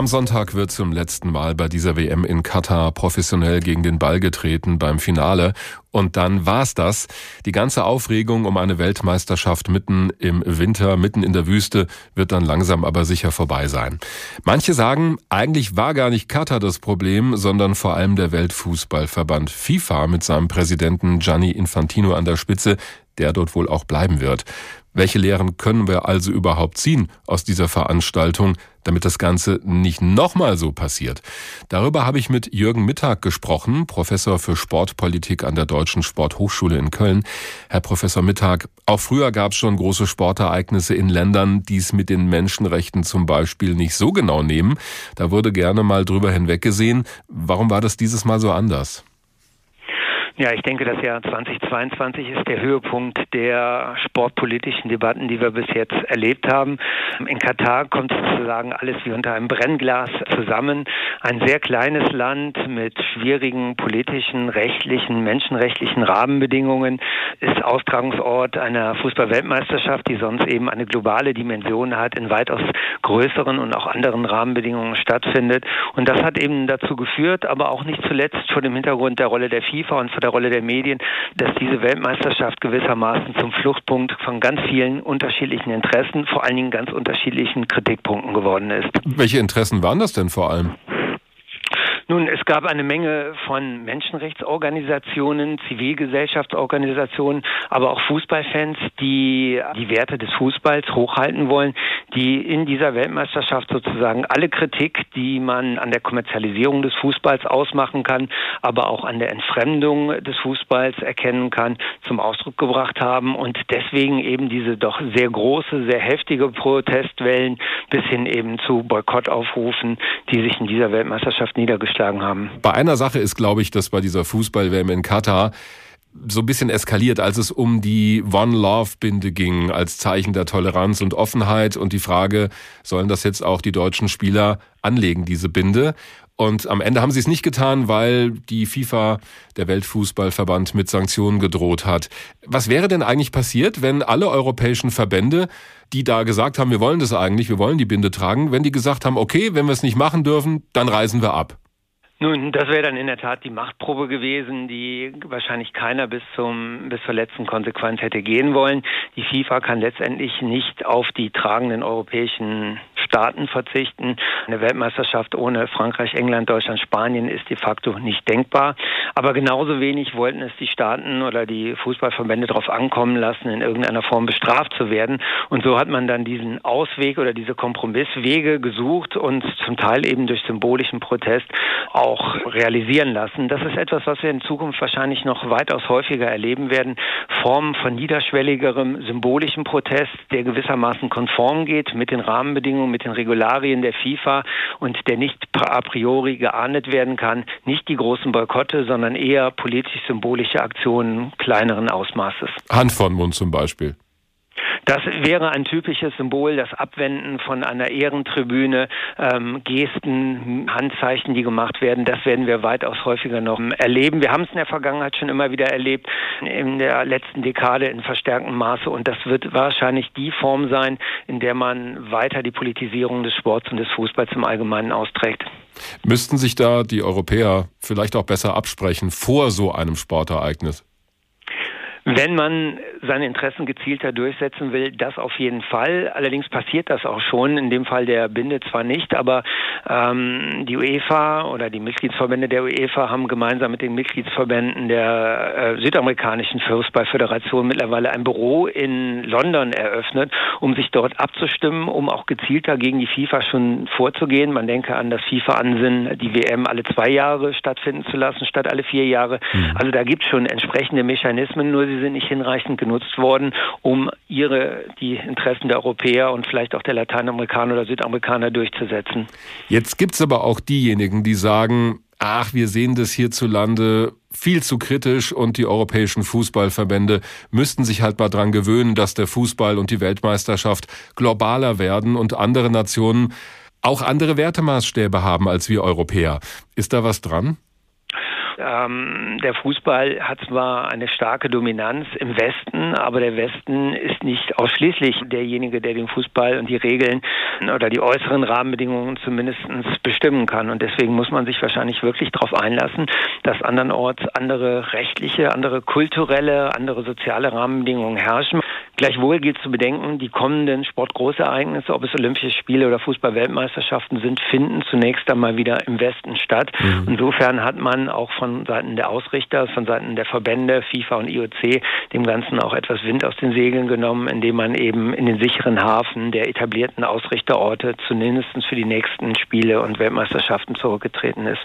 Am Sonntag wird zum letzten Mal bei dieser WM in Katar professionell gegen den Ball getreten beim Finale. Und dann war's das. Die ganze Aufregung um eine Weltmeisterschaft mitten im Winter, mitten in der Wüste, wird dann langsam aber sicher vorbei sein. Manche sagen, eigentlich war gar nicht Katar das Problem, sondern vor allem der Weltfußballverband FIFA mit seinem Präsidenten Gianni Infantino an der Spitze, der dort wohl auch bleiben wird. Welche Lehren können wir also überhaupt ziehen aus dieser Veranstaltung, damit das Ganze nicht nochmal so passiert? Darüber habe ich mit Jürgen Mittag gesprochen, Professor für Sportpolitik an der Deutschen Sporthochschule in Köln. Herr Professor Mittag, auch früher gab es schon große Sportereignisse in Ländern, die es mit den Menschenrechten zum Beispiel nicht so genau nehmen. Da wurde gerne mal drüber hinweggesehen. Warum war das dieses Mal so anders? Ja, ich denke, das Jahr 2022 ist der Höhepunkt der sportpolitischen Debatten, die wir bis jetzt erlebt haben. In Katar kommt sozusagen alles wie unter einem Brennglas zusammen. Ein sehr kleines Land mit schwierigen politischen, rechtlichen, menschenrechtlichen Rahmenbedingungen ist Austragungsort einer Fußballweltmeisterschaft, die sonst eben eine globale Dimension hat, in weitaus größeren und auch anderen Rahmenbedingungen stattfindet. Und das hat eben dazu geführt, aber auch nicht zuletzt vor dem Hintergrund der Rolle der FIFA und vor der Rolle der Medien, dass diese Weltmeisterschaft gewissermaßen zum Fluchtpunkt von ganz vielen unterschiedlichen Interessen, vor allen Dingen ganz unterschiedlichen Kritikpunkten geworden ist. Welche Interessen waren das denn vor allem? Nun, es gab eine Menge von Menschenrechtsorganisationen, Zivilgesellschaftsorganisationen, aber auch Fußballfans, die die Werte des Fußballs hochhalten wollen, die in dieser Weltmeisterschaft sozusagen alle Kritik, die man an der Kommerzialisierung des Fußballs ausmachen kann, aber auch an der Entfremdung des Fußballs erkennen kann, zum Ausdruck gebracht haben und deswegen eben diese doch sehr große, sehr heftige Protestwellen bis hin eben zu Boykottaufrufen, die sich in dieser Weltmeisterschaft niedergeschlagen eingeschlagen haben. Bei einer Sache ist, glaube ich, dass bei dieser Fußball-WM in Katar so ein bisschen eskaliert, als es um die One Love Binde ging, als Zeichen der Toleranz und Offenheit und die Frage, sollen das jetzt auch die deutschen Spieler anlegen, diese Binde? Und am Ende haben sie es nicht getan, weil die FIFA, der Weltfußballverband, mit Sanktionen gedroht hat. Was wäre denn eigentlich passiert, wenn alle europäischen Verbände, die da gesagt haben, wir wollen das eigentlich, wir wollen die Binde tragen, wenn die gesagt haben, okay, wenn wir es nicht machen dürfen, dann reisen wir ab? Nun, das wäre dann in der Tat die Machtprobe gewesen, die wahrscheinlich keiner bis zum bis zur letzten Konsequenz hätte gehen wollen. Die FIFA kann letztendlich nicht auf die tragenden europäischen Staaten verzichten. Eine Weltmeisterschaft ohne Frankreich, England, Deutschland, Spanien ist de facto nicht denkbar. Aber genauso wenig wollten es die Staaten oder die Fußballverbände darauf ankommen lassen, in irgendeiner Form bestraft zu werden. Und so hat man dann diesen Ausweg oder diese Kompromisswege gesucht und zum Teil eben durch symbolischen Protest auch realisieren lassen. Das ist etwas, was wir in Zukunft wahrscheinlich noch weitaus häufiger erleben werden. Formen von niederschwelligerem symbolischen Protest, der gewissermaßen konform geht mit den Rahmenbedingungen, mit den Regularien der FIFA und der nicht a priori geahndet werden kann. Nicht die großen Boykotte, sondern eher politisch-symbolische Aktionen kleineren Ausmaßes. Hand von Mund zum Beispiel. Das wäre ein typisches Symbol, das Abwenden von einer Ehrentribüne, ähm, Gesten, Handzeichen, die gemacht werden. Das werden wir weitaus häufiger noch erleben. Wir haben es in der Vergangenheit schon immer wieder erlebt, in der letzten Dekade in verstärktem Maße. Und das wird wahrscheinlich die Form sein, in der man weiter die Politisierung des Sports und des Fußballs im Allgemeinen austrägt. Müssten sich da die Europäer vielleicht auch besser absprechen vor so einem Sportereignis? Wenn man seine Interessen gezielter durchsetzen will, das auf jeden Fall. Allerdings passiert das auch schon, in dem Fall der Binde zwar nicht, aber ähm, die UEFA oder die Mitgliedsverbände der UEFA haben gemeinsam mit den Mitgliedsverbänden der äh, südamerikanischen Fußballföderation mittlerweile ein Büro in London eröffnet, um sich dort abzustimmen, um auch gezielter gegen die FIFA schon vorzugehen. Man denke an das FIFA-Ansinnen, die WM alle zwei Jahre stattfinden zu lassen, statt alle vier Jahre. Mhm. Also da gibt es schon entsprechende Mechanismen, nur sie sind nicht hinreichend genutzt worden, um ihre, die Interessen der Europäer und vielleicht auch der Lateinamerikaner oder Südamerikaner durchzusetzen. Jetzt gibt es aber auch diejenigen, die sagen, ach, wir sehen das hierzulande viel zu kritisch und die europäischen Fußballverbände müssten sich halt mal dran gewöhnen, dass der Fußball und die Weltmeisterschaft globaler werden und andere Nationen auch andere Wertemaßstäbe haben als wir Europäer. Ist da was dran? Ähm, der Fußball hat zwar eine starke Dominanz im Westen, aber der Westen ist nicht ausschließlich derjenige, der den Fußball und die Regeln oder die äußeren Rahmenbedingungen zumindest bestimmen kann. Und deswegen muss man sich wahrscheinlich wirklich darauf einlassen, dass andernorts andere rechtliche, andere kulturelle, andere soziale Rahmenbedingungen herrschen. Gleichwohl gilt zu bedenken, die kommenden Sportgroßereignisse, ob es Olympische Spiele oder Fußball-Weltmeisterschaften sind, finden zunächst einmal wieder im Westen statt. Mhm. Insofern hat man auch von Seiten der Ausrichter, von Seiten der Verbände, FIFA und IOC, dem Ganzen auch etwas Wind aus den Segeln genommen, indem man eben in den sicheren Hafen der etablierten Ausrichterorte zumindest für die nächsten Spiele und Weltmeisterschaften zurückgetreten ist.